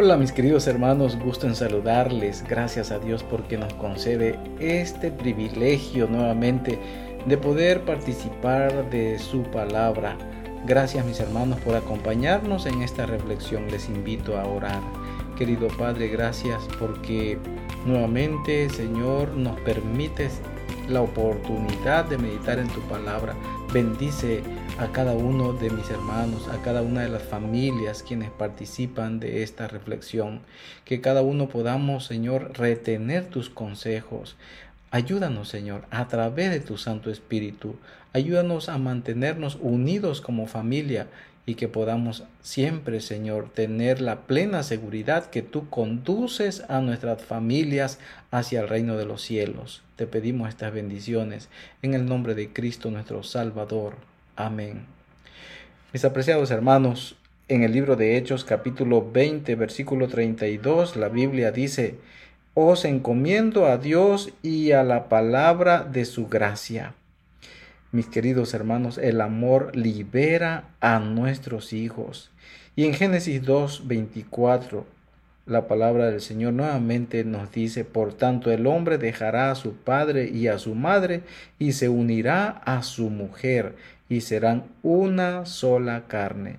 Hola mis queridos hermanos, gusto en saludarles. Gracias a Dios porque nos concede este privilegio nuevamente de poder participar de su palabra. Gracias mis hermanos por acompañarnos en esta reflexión. Les invito a orar. Querido Padre, gracias porque nuevamente Señor nos permites la oportunidad de meditar en tu palabra. Bendice a cada uno de mis hermanos, a cada una de las familias quienes participan de esta reflexión. Que cada uno podamos, Señor, retener tus consejos. Ayúdanos, Señor, a través de tu Santo Espíritu. Ayúdanos a mantenernos unidos como familia y que podamos siempre, Señor, tener la plena seguridad que tú conduces a nuestras familias hacia el reino de los cielos. Te pedimos estas bendiciones en el nombre de Cristo nuestro Salvador. Amén. Mis apreciados hermanos, en el libro de Hechos capítulo 20 versículo 32 la Biblia dice, Os encomiendo a Dios y a la palabra de su gracia mis queridos hermanos, el amor libera a nuestros hijos. Y en Génesis 2, 24, la palabra del Señor nuevamente nos dice, por tanto el hombre dejará a su padre y a su madre y se unirá a su mujer y serán una sola carne.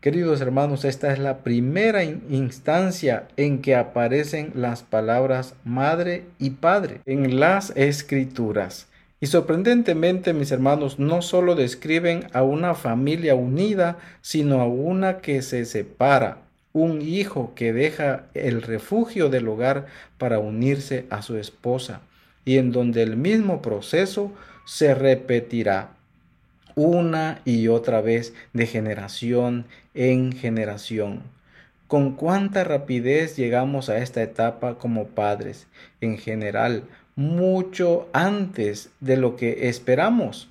Queridos hermanos, esta es la primera instancia en que aparecen las palabras madre y padre en las escrituras. Y sorprendentemente, mis hermanos, no solo describen a una familia unida, sino a una que se separa, un hijo que deja el refugio del hogar para unirse a su esposa, y en donde el mismo proceso se repetirá una y otra vez de generación en generación. Con cuánta rapidez llegamos a esta etapa como padres. En general, mucho antes de lo que esperamos.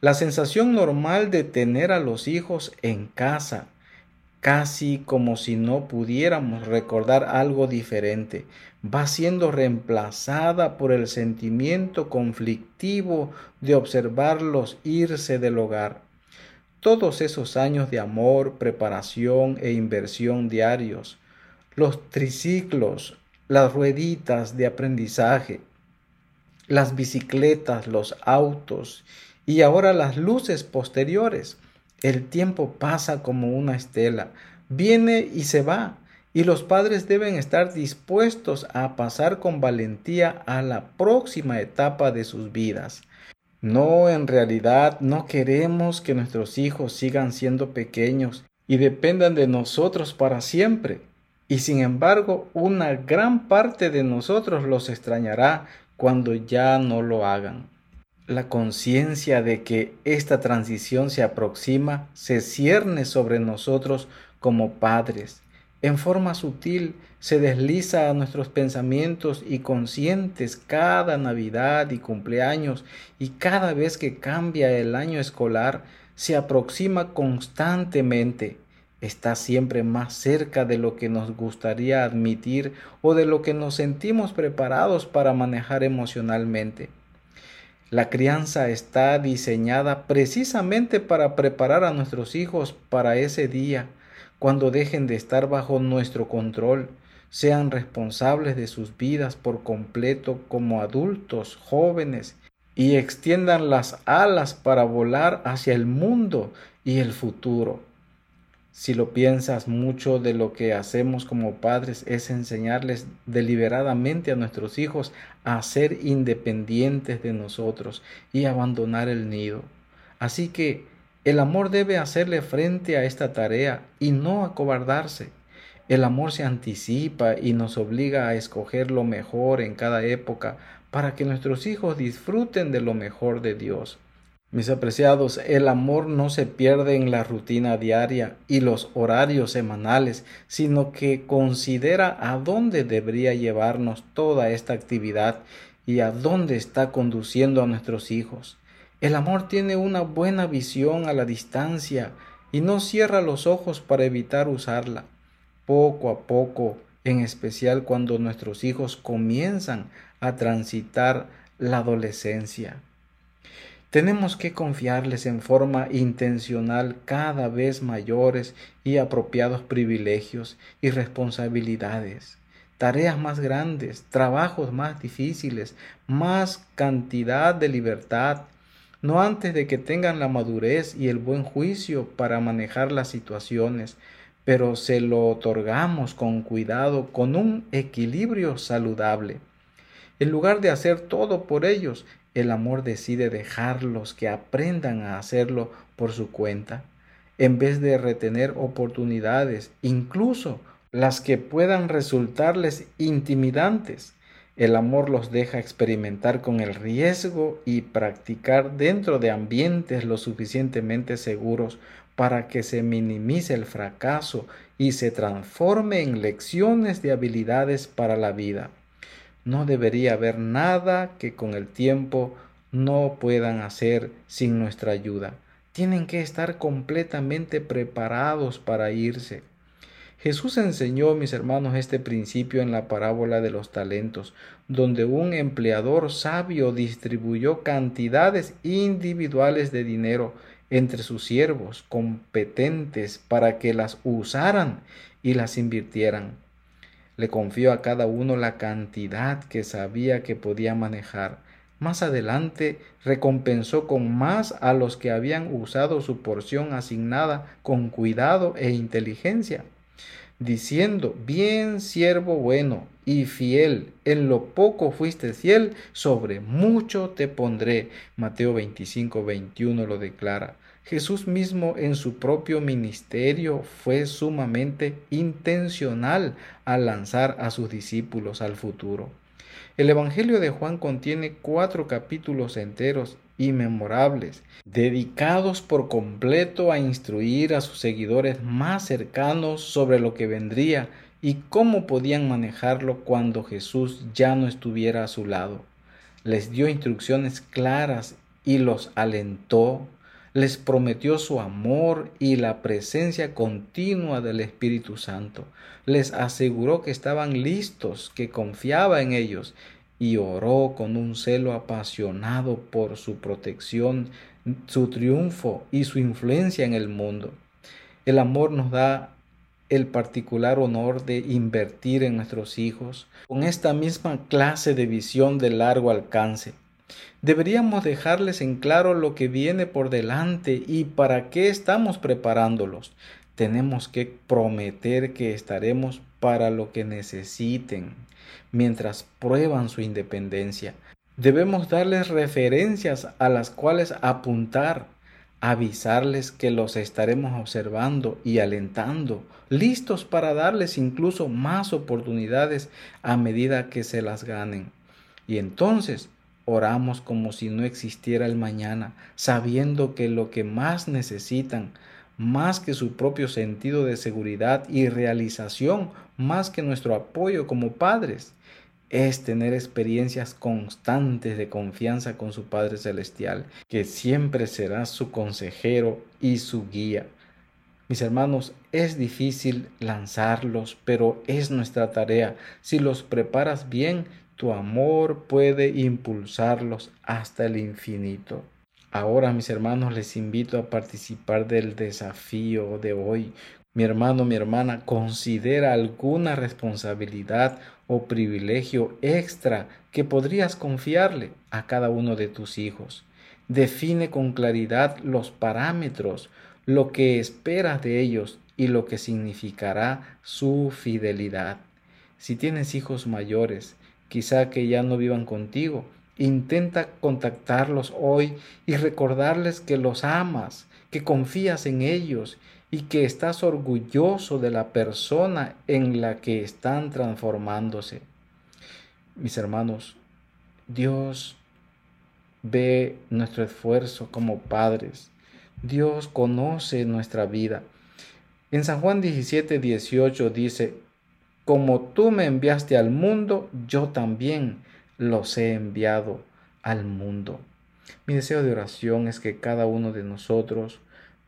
La sensación normal de tener a los hijos en casa, casi como si no pudiéramos recordar algo diferente, va siendo reemplazada por el sentimiento conflictivo de observarlos irse del hogar. Todos esos años de amor, preparación e inversión diarios, los triciclos, las rueditas de aprendizaje, las bicicletas, los autos y ahora las luces posteriores. El tiempo pasa como una estela, viene y se va, y los padres deben estar dispuestos a pasar con valentía a la próxima etapa de sus vidas. No, en realidad no queremos que nuestros hijos sigan siendo pequeños y dependan de nosotros para siempre. Y sin embargo, una gran parte de nosotros los extrañará cuando ya no lo hagan. La conciencia de que esta transición se aproxima se cierne sobre nosotros como padres. En forma sutil se desliza a nuestros pensamientos y conscientes cada Navidad y cumpleaños y cada vez que cambia el año escolar se aproxima constantemente está siempre más cerca de lo que nos gustaría admitir o de lo que nos sentimos preparados para manejar emocionalmente. La crianza está diseñada precisamente para preparar a nuestros hijos para ese día, cuando dejen de estar bajo nuestro control, sean responsables de sus vidas por completo como adultos jóvenes y extiendan las alas para volar hacia el mundo y el futuro. Si lo piensas, mucho de lo que hacemos como padres es enseñarles deliberadamente a nuestros hijos a ser independientes de nosotros y abandonar el nido. Así que el amor debe hacerle frente a esta tarea y no acobardarse. El amor se anticipa y nos obliga a escoger lo mejor en cada época para que nuestros hijos disfruten de lo mejor de Dios. Mis apreciados, el amor no se pierde en la rutina diaria y los horarios semanales, sino que considera a dónde debería llevarnos toda esta actividad y a dónde está conduciendo a nuestros hijos. El amor tiene una buena visión a la distancia y no cierra los ojos para evitar usarla. Poco a poco, en especial cuando nuestros hijos comienzan a transitar la adolescencia. Tenemos que confiarles en forma intencional cada vez mayores y apropiados privilegios y responsabilidades, tareas más grandes, trabajos más difíciles, más cantidad de libertad, no antes de que tengan la madurez y el buen juicio para manejar las situaciones, pero se lo otorgamos con cuidado, con un equilibrio saludable. En lugar de hacer todo por ellos, el amor decide dejarlos que aprendan a hacerlo por su cuenta, en vez de retener oportunidades, incluso las que puedan resultarles intimidantes. El amor los deja experimentar con el riesgo y practicar dentro de ambientes lo suficientemente seguros para que se minimice el fracaso y se transforme en lecciones de habilidades para la vida. No debería haber nada que con el tiempo no puedan hacer sin nuestra ayuda. Tienen que estar completamente preparados para irse. Jesús enseñó, mis hermanos, este principio en la parábola de los talentos, donde un empleador sabio distribuyó cantidades individuales de dinero entre sus siervos competentes para que las usaran y las invirtieran. Le confió a cada uno la cantidad que sabía que podía manejar. Más adelante recompensó con más a los que habían usado su porción asignada con cuidado e inteligencia, diciendo, bien siervo bueno y fiel, en lo poco fuiste fiel, sobre mucho te pondré. Mateo 25, 21 lo declara. Jesús mismo en su propio ministerio fue sumamente intencional al lanzar a sus discípulos al futuro. El Evangelio de Juan contiene cuatro capítulos enteros y memorables, dedicados por completo a instruir a sus seguidores más cercanos sobre lo que vendría y cómo podían manejarlo cuando Jesús ya no estuviera a su lado. Les dio instrucciones claras y los alentó les prometió su amor y la presencia continua del Espíritu Santo. Les aseguró que estaban listos, que confiaba en ellos y oró con un celo apasionado por su protección, su triunfo y su influencia en el mundo. El amor nos da el particular honor de invertir en nuestros hijos con esta misma clase de visión de largo alcance Deberíamos dejarles en claro lo que viene por delante y para qué estamos preparándolos. Tenemos que prometer que estaremos para lo que necesiten mientras prueban su independencia. Debemos darles referencias a las cuales apuntar, avisarles que los estaremos observando y alentando, listos para darles incluso más oportunidades a medida que se las ganen. Y entonces Oramos como si no existiera el mañana, sabiendo que lo que más necesitan, más que su propio sentido de seguridad y realización, más que nuestro apoyo como padres, es tener experiencias constantes de confianza con su Padre Celestial, que siempre será su consejero y su guía. Mis hermanos, es difícil lanzarlos, pero es nuestra tarea. Si los preparas bien, tu amor puede impulsarlos hasta el infinito. Ahora, mis hermanos, les invito a participar del desafío de hoy. Mi hermano, mi hermana, considera alguna responsabilidad o privilegio extra que podrías confiarle a cada uno de tus hijos. Define con claridad los parámetros, lo que esperas de ellos y lo que significará su fidelidad. Si tienes hijos mayores, quizá que ya no vivan contigo. Intenta contactarlos hoy y recordarles que los amas, que confías en ellos y que estás orgulloso de la persona en la que están transformándose. Mis hermanos, Dios ve nuestro esfuerzo como padres. Dios conoce nuestra vida. En San Juan 17, 18 dice, como tú me enviaste al mundo, yo también los he enviado al mundo. Mi deseo de oración es que cada uno de nosotros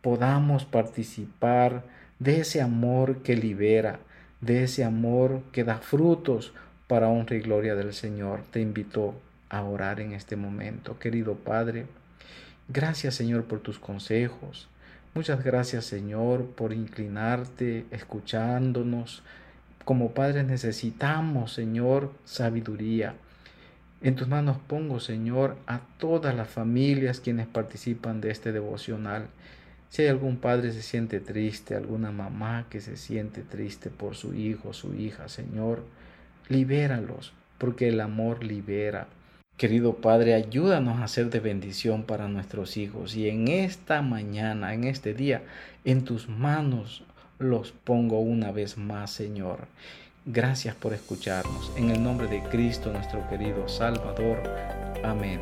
podamos participar de ese amor que libera, de ese amor que da frutos para honra y gloria del Señor. Te invito a orar en este momento, querido Padre. Gracias Señor por tus consejos. Muchas gracias Señor por inclinarte, escuchándonos. Como padres necesitamos Señor sabiduría. En tus manos pongo Señor a todas las familias quienes participan de este devocional. Si hay algún padre que se siente triste, alguna mamá que se siente triste por su hijo, su hija, Señor, libéralos, porque el amor libera. Querido Padre, ayúdanos a ser de bendición para nuestros hijos y en esta mañana, en este día, en tus manos los pongo una vez más, Señor. Gracias por escucharnos. En el nombre de Cristo, nuestro querido Salvador. Amén.